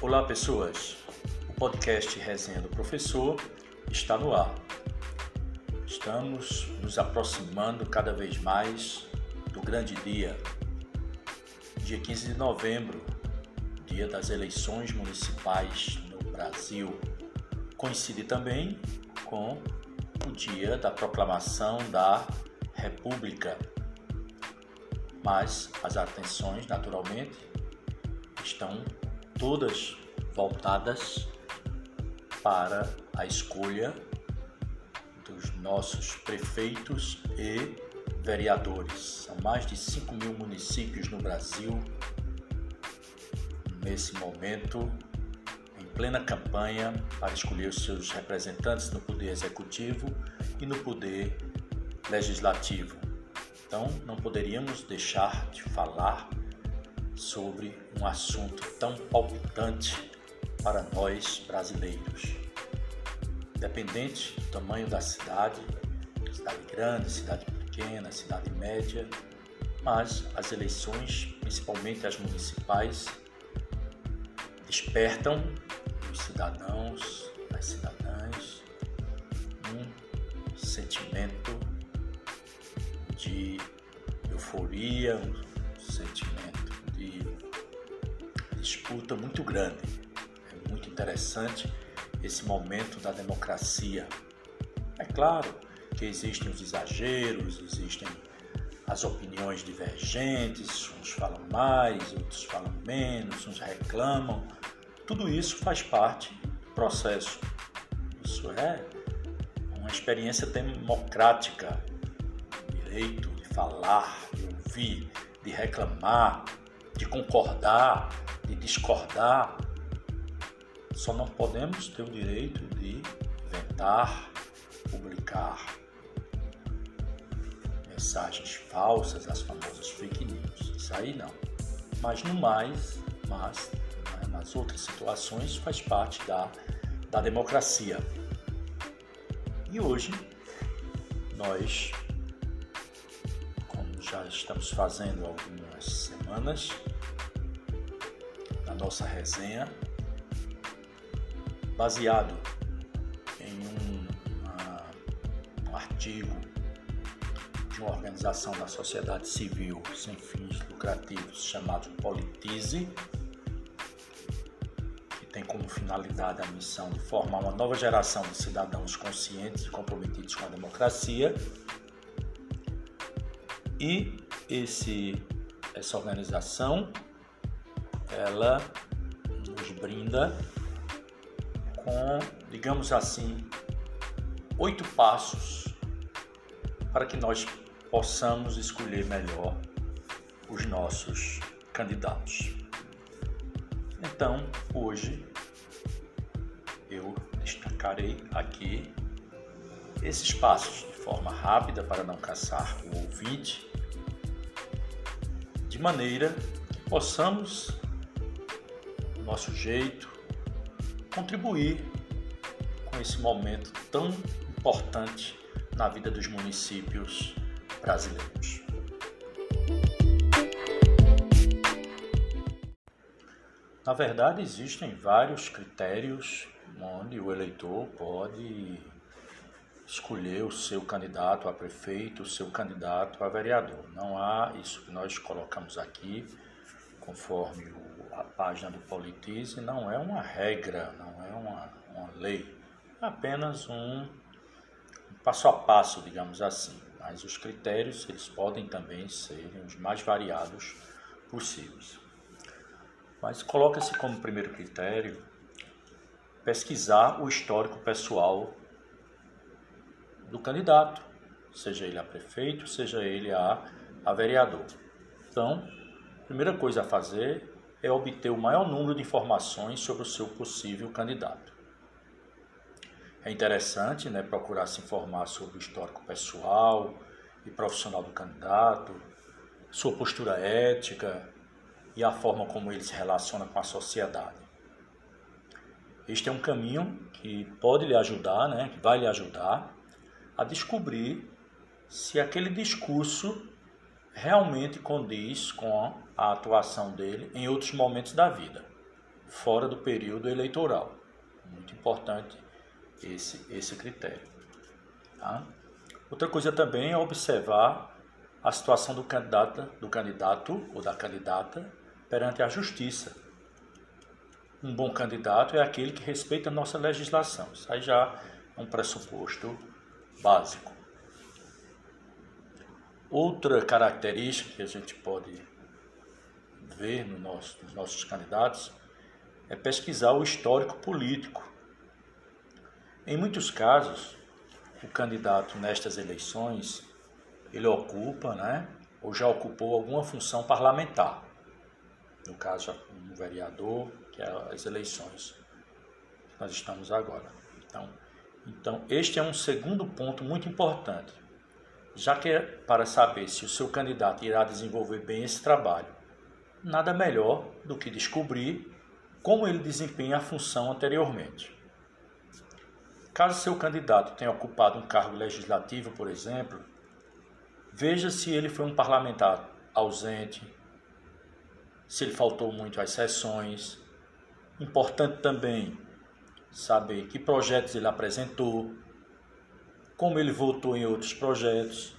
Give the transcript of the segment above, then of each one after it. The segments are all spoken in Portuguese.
Olá, pessoas. O podcast Resenha do Professor está no ar. Estamos nos aproximando cada vez mais do grande dia, dia 15 de novembro, dia das eleições municipais no Brasil. Coincide também com o dia da proclamação da República. Mas as atenções, naturalmente, estão todas voltadas para a escolha dos nossos prefeitos e vereadores. São mais de 5 mil municípios no Brasil nesse momento em plena campanha para escolher os seus representantes no poder executivo e no poder legislativo. Então, não poderíamos deixar de falar sobre um assunto tão palpitante para nós brasileiros. Independente do tamanho da cidade, cidade grande, cidade pequena, cidade média, mas as eleições, principalmente as municipais, despertam os cidadãos, as cidadãs, um sentimento de euforia, um sentimento disputa muito grande. É muito interessante esse momento da democracia. É claro que existem os exageros, existem as opiniões divergentes, uns falam mais, outros falam menos, uns reclamam. Tudo isso faz parte do processo. Isso é uma experiência democrática, direito de falar, de ouvir, de reclamar, de concordar, de discordar. Só não podemos ter o direito de inventar, publicar mensagens falsas, as famosas fake news. Isso aí não. Mas no mais, mas né, nas outras situações faz parte da, da democracia. E hoje nós, como já estamos fazendo algumas semanas, nossa resenha, baseado em um, uma, um artigo de uma organização da sociedade civil sem fins lucrativos chamado Politize, que tem como finalidade a missão de formar uma nova geração de cidadãos conscientes e comprometidos com a democracia. E esse, essa organização ela nos brinda com, digamos assim, oito passos para que nós possamos escolher melhor os nossos candidatos. Então, hoje eu destacarei aqui esses passos de forma rápida para não caçar o ouvinte, de maneira que possamos nosso jeito, contribuir com esse momento tão importante na vida dos municípios brasileiros. Na verdade, existem vários critérios onde o eleitor pode escolher o seu candidato a prefeito, o seu candidato a vereador. Não há isso que nós colocamos aqui, conforme o a página do Politize não é uma regra, não é uma, uma lei, é apenas um, passo a passo, digamos assim. Mas os critérios eles podem também ser os mais variados possíveis. Mas coloca-se como primeiro critério pesquisar o histórico pessoal do candidato, seja ele a prefeito, seja ele a, a vereador. Então, a primeira coisa a fazer é obter o maior número de informações sobre o seu possível candidato. É interessante né, procurar se informar sobre o histórico pessoal e profissional do candidato, sua postura ética e a forma como ele se relaciona com a sociedade. Este é um caminho que pode lhe ajudar, né, que vai lhe ajudar a descobrir se aquele discurso realmente condiz com a atuação dele em outros momentos da vida. fora do período eleitoral. Muito importante esse, esse critério. Tá? Outra coisa também é observar a situação do candidato, do candidato ou da candidata perante a justiça. Um bom candidato é aquele que respeita a nossa legislação. Isso aí já é um pressuposto básico. Outra característica que a gente pode ver no nosso, nos nossos candidatos é pesquisar o histórico político. Em muitos casos, o candidato nestas eleições ele ocupa, né, ou já ocupou alguma função parlamentar. No caso, um vereador, que é as eleições que nós estamos agora. Então, então, este é um segundo ponto muito importante já que é para saber se o seu candidato irá desenvolver bem esse trabalho, nada melhor do que descobrir como ele desempenha a função anteriormente. Caso seu candidato tenha ocupado um cargo legislativo, por exemplo, veja se ele foi um parlamentar ausente, se ele faltou muito às sessões. Importante também saber que projetos ele apresentou, como ele votou em outros projetos,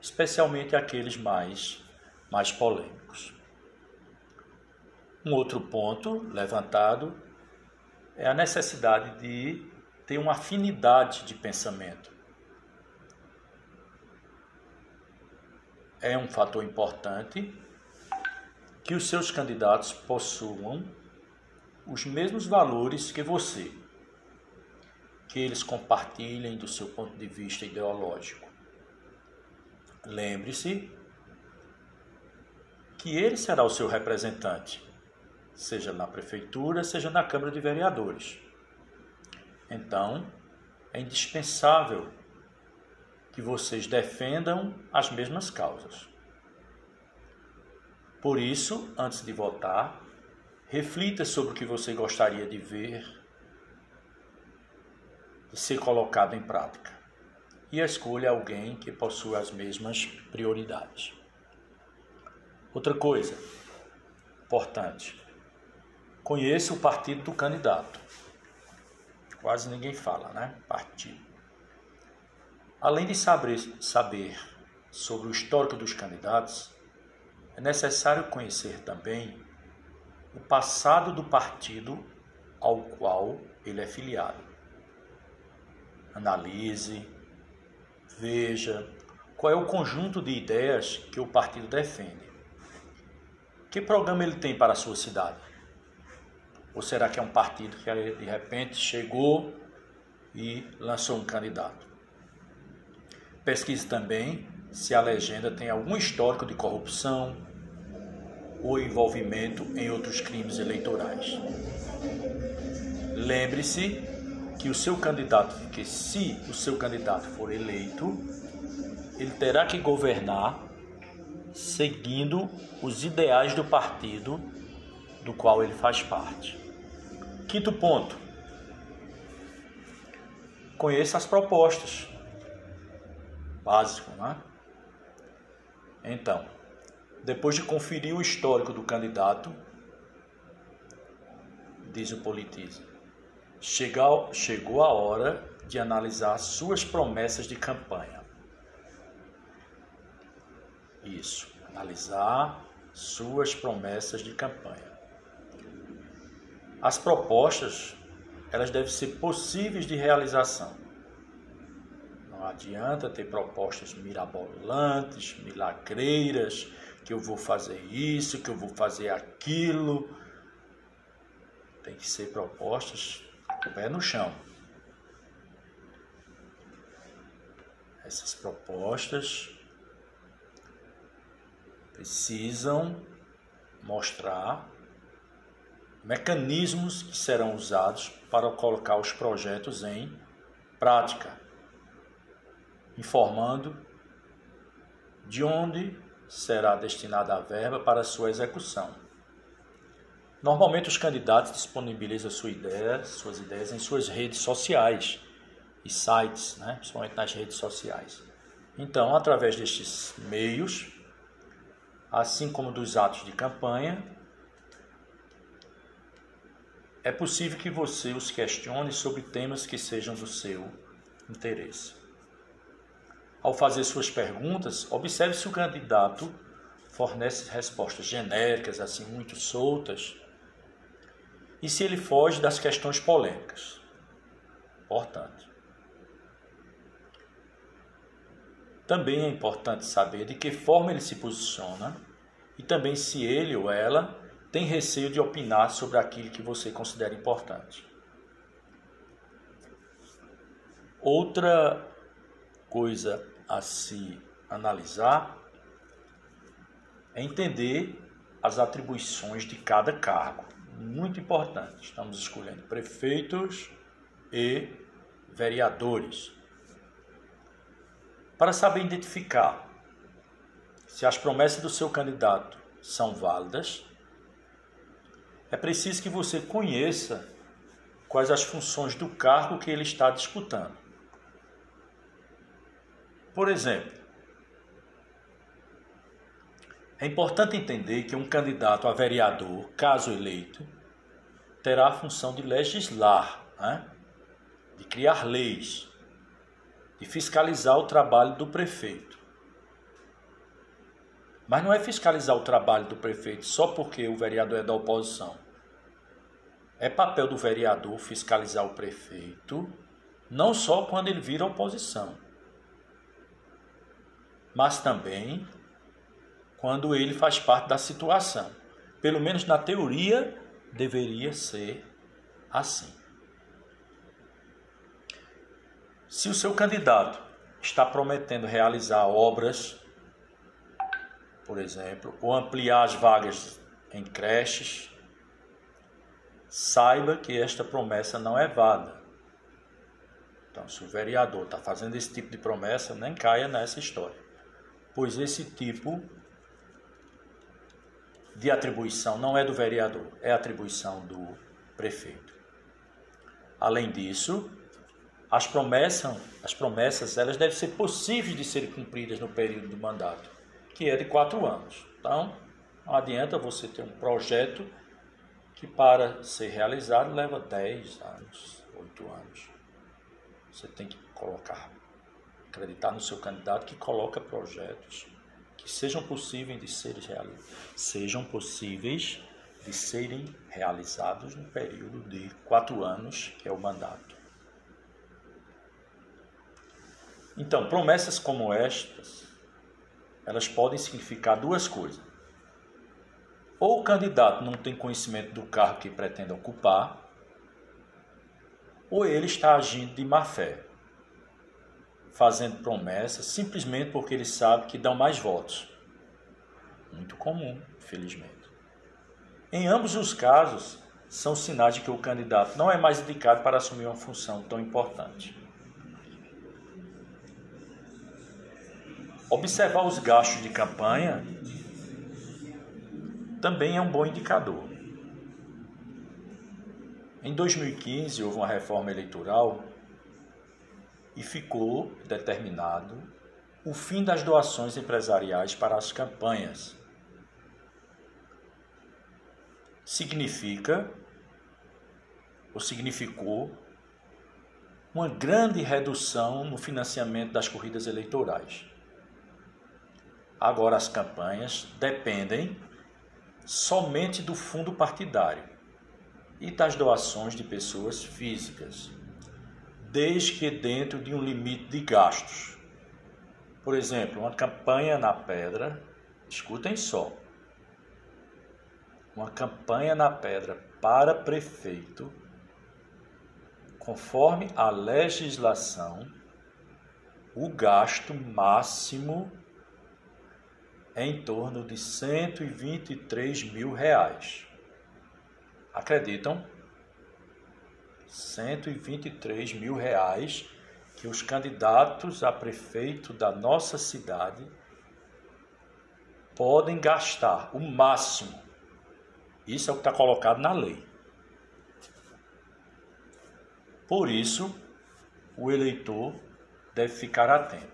especialmente aqueles mais, mais polêmicos. Um outro ponto levantado é a necessidade de ter uma afinidade de pensamento. É um fator importante que os seus candidatos possuam os mesmos valores que você que eles compartilhem do seu ponto de vista ideológico. Lembre-se que ele será o seu representante, seja na prefeitura, seja na Câmara de Vereadores. Então, é indispensável que vocês defendam as mesmas causas. Por isso, antes de votar, reflita sobre o que você gostaria de ver ser colocado em prática. E escolha alguém que possua as mesmas prioridades. Outra coisa importante: conheça o partido do candidato. Quase ninguém fala, né? Partido. Além de saber, saber sobre o histórico dos candidatos, é necessário conhecer também o passado do partido ao qual ele é filiado analise, veja qual é o conjunto de ideias que o partido defende. Que programa ele tem para a sua cidade? Ou será que é um partido que de repente chegou e lançou um candidato? Pesquise também se a legenda tem algum histórico de corrupção ou envolvimento em outros crimes eleitorais. Lembre-se que o seu candidato, que se o seu candidato for eleito, ele terá que governar seguindo os ideais do partido do qual ele faz parte. Quinto ponto. Conheça as propostas. Básico, né? Então, depois de conferir o histórico do candidato, diz o politismo, Chegou, chegou a hora de analisar suas promessas de campanha. Isso, analisar suas promessas de campanha. As propostas, elas devem ser possíveis de realização. Não adianta ter propostas mirabolantes, milagreiras, que eu vou fazer isso, que eu vou fazer aquilo. Tem que ser propostas o pé no chão. Essas propostas precisam mostrar mecanismos que serão usados para colocar os projetos em prática, informando de onde será destinada a verba para sua execução Normalmente os candidatos disponibilizam sua ideia, suas ideias em suas redes sociais e sites, né? principalmente nas redes sociais. Então, através destes meios, assim como dos atos de campanha, é possível que você os questione sobre temas que sejam do seu interesse. Ao fazer suas perguntas, observe se o candidato fornece respostas genéricas, assim muito soltas, e se ele foge das questões polêmicas. Importante. Também é importante saber de que forma ele se posiciona e também se ele ou ela tem receio de opinar sobre aquilo que você considera importante. Outra coisa a se analisar é entender as atribuições de cada cargo. Muito importante. Estamos escolhendo prefeitos e vereadores. Para saber identificar se as promessas do seu candidato são válidas, é preciso que você conheça quais as funções do cargo que ele está disputando. Por exemplo, é importante entender que um candidato a vereador, caso eleito, terá a função de legislar, né? de criar leis, de fiscalizar o trabalho do prefeito. Mas não é fiscalizar o trabalho do prefeito só porque o vereador é da oposição. É papel do vereador fiscalizar o prefeito, não só quando ele vira oposição, mas também quando ele faz parte da situação. Pelo menos na teoria, deveria ser assim. Se o seu candidato está prometendo realizar obras, por exemplo, ou ampliar as vagas em creches, saiba que esta promessa não é válida. Então, se o vereador está fazendo esse tipo de promessa, nem caia nessa história, pois esse tipo de atribuição não é do vereador, é atribuição do prefeito. Além disso, as promessas, as promessas elas devem ser possíveis de serem cumpridas no período do mandato, que é de quatro anos. Então, não adianta você ter um projeto que para ser realizado leva 10 anos, 8 anos. Você tem que colocar, acreditar no seu candidato que coloca projetos que sejam possíveis de serem realizados, sejam possíveis de serem realizados no período de quatro anos, que é o mandato. Então, promessas como estas, elas podem significar duas coisas ou o candidato não tem conhecimento do cargo que pretende ocupar, ou ele está agindo de má fé, fazendo promessas simplesmente porque ele sabe que dão mais votos. Muito comum, felizmente. Em ambos os casos, são sinais de que o candidato não é mais indicado para assumir uma função tão importante. Observar os gastos de campanha também é um bom indicador. Em 2015 houve uma reforma eleitoral e ficou determinado o fim das doações empresariais para as campanhas. Significa, ou significou, uma grande redução no financiamento das corridas eleitorais. Agora as campanhas dependem somente do fundo partidário e das doações de pessoas físicas, desde que dentro de um limite de gastos. Por exemplo, uma campanha na pedra, escutem só, uma campanha na pedra para prefeito, conforme a legislação, o gasto máximo em torno de 123 mil reais. Acreditam? 123 mil reais que os candidatos a prefeito da nossa cidade podem gastar, o máximo. Isso é o que está colocado na lei. Por isso, o eleitor deve ficar atento.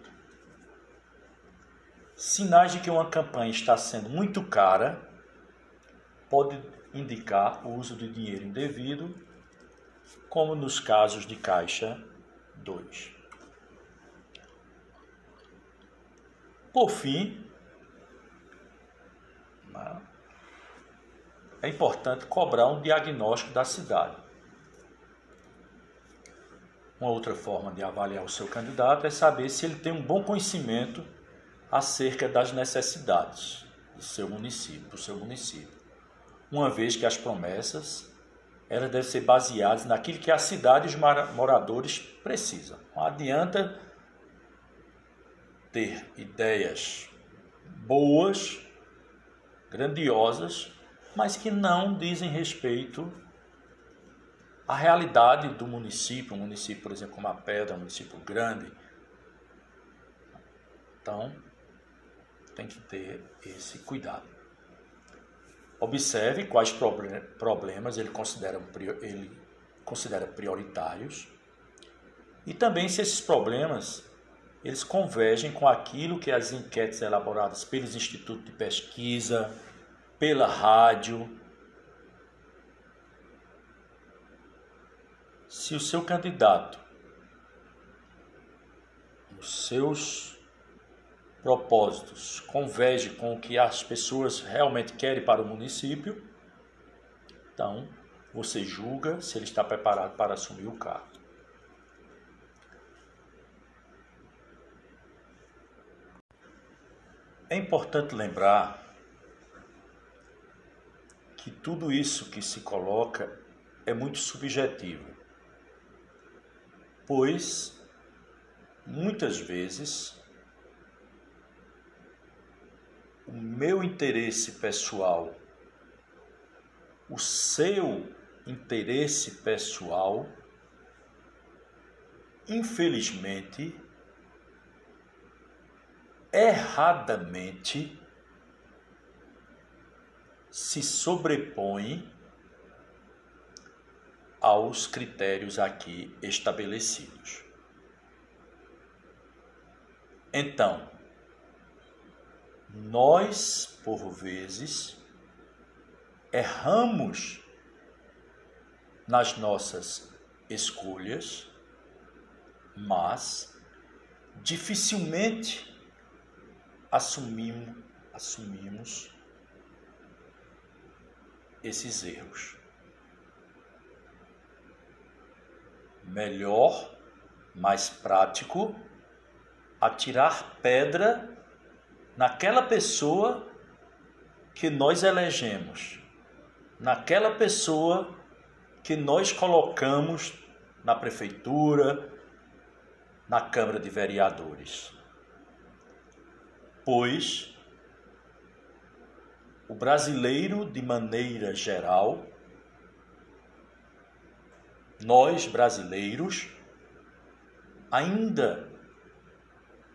Sinais de que uma campanha está sendo muito cara pode indicar o uso de dinheiro indevido, como nos casos de Caixa 2. Por fim, é importante cobrar um diagnóstico da cidade. Uma outra forma de avaliar o seu candidato é saber se ele tem um bom conhecimento acerca das necessidades do seu município, do seu município. Uma vez que as promessas elas devem ser baseadas naquilo que a cidade e os moradores precisam. Não adianta ter ideias boas, grandiosas, mas que não dizem respeito à realidade do município, um município, por exemplo, como a Pedra, um município grande. Então, tem que ter esse cuidado. Observe quais problemas ele considera, ele considera prioritários e também se esses problemas eles convergem com aquilo que as enquetes elaboradas pelos institutos de pesquisa, pela rádio, se o seu candidato, os seus propósitos converge com o que as pessoas realmente querem para o município, então você julga se ele está preparado para assumir o cargo. É importante lembrar que tudo isso que se coloca é muito subjetivo, pois muitas vezes o meu interesse pessoal, o seu interesse pessoal, infelizmente, erradamente, se sobrepõe aos critérios aqui estabelecidos. Então, nós, por vezes, erramos nas nossas escolhas, mas dificilmente assumimos, assumimos esses erros. Melhor, mais prático, atirar pedra naquela pessoa que nós elegemos, naquela pessoa que nós colocamos na prefeitura, na Câmara de Vereadores. Pois o brasileiro, de maneira geral, nós brasileiros, ainda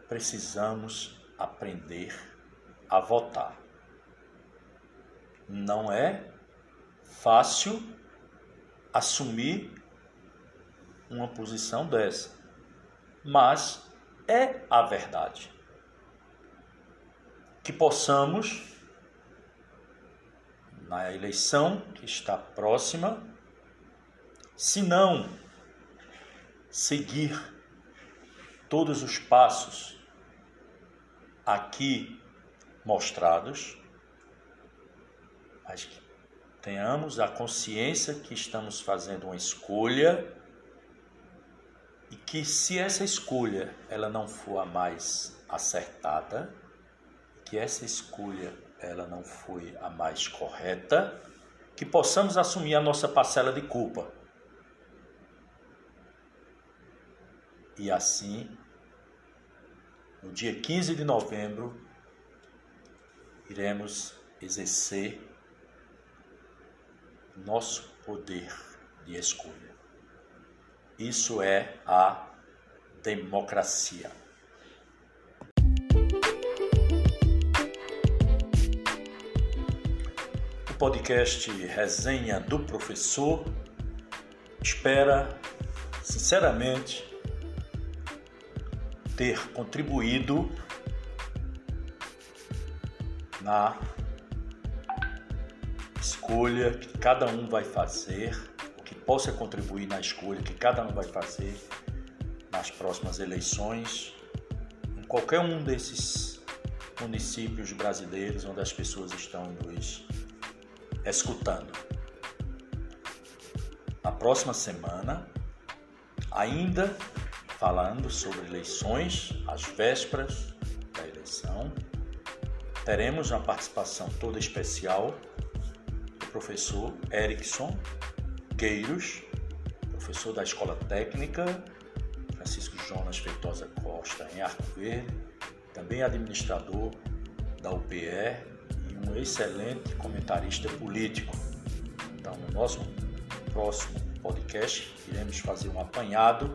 precisamos aprender a votar. Não é fácil assumir uma posição dessa, mas é a verdade. Que possamos, na eleição que está próxima, se não seguir todos os passos aqui mostrados, mas que tenhamos a consciência que estamos fazendo uma escolha e que se essa escolha ela não for a mais acertada, que essa escolha ela não foi a mais correta, que possamos assumir a nossa parcela de culpa. E assim no dia 15 de novembro, iremos exercer nosso poder de escolha. Isso é a democracia. O podcast Resenha do Professor espera, sinceramente, ter contribuído escolha que cada um vai fazer, que possa contribuir na escolha que cada um vai fazer nas próximas eleições, em qualquer um desses municípios brasileiros onde as pessoas estão nos escutando. Na próxima semana, ainda falando sobre eleições, as vésperas da eleição, teremos uma participação toda especial do professor Erickson Gueiros, professor da Escola Técnica Francisco Jonas Feitosa Costa, em Arco Verde, também administrador da UPE e um excelente comentarista político. Então, no nosso próximo podcast, iremos fazer um apanhado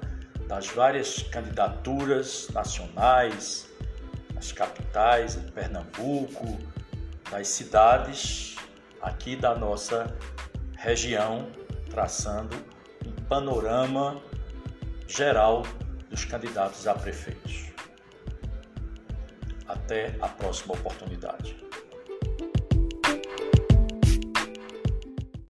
das várias candidaturas nacionais, as capitais em Pernambuco, das cidades aqui da nossa região, traçando um panorama geral dos candidatos a prefeitos. Até a próxima oportunidade.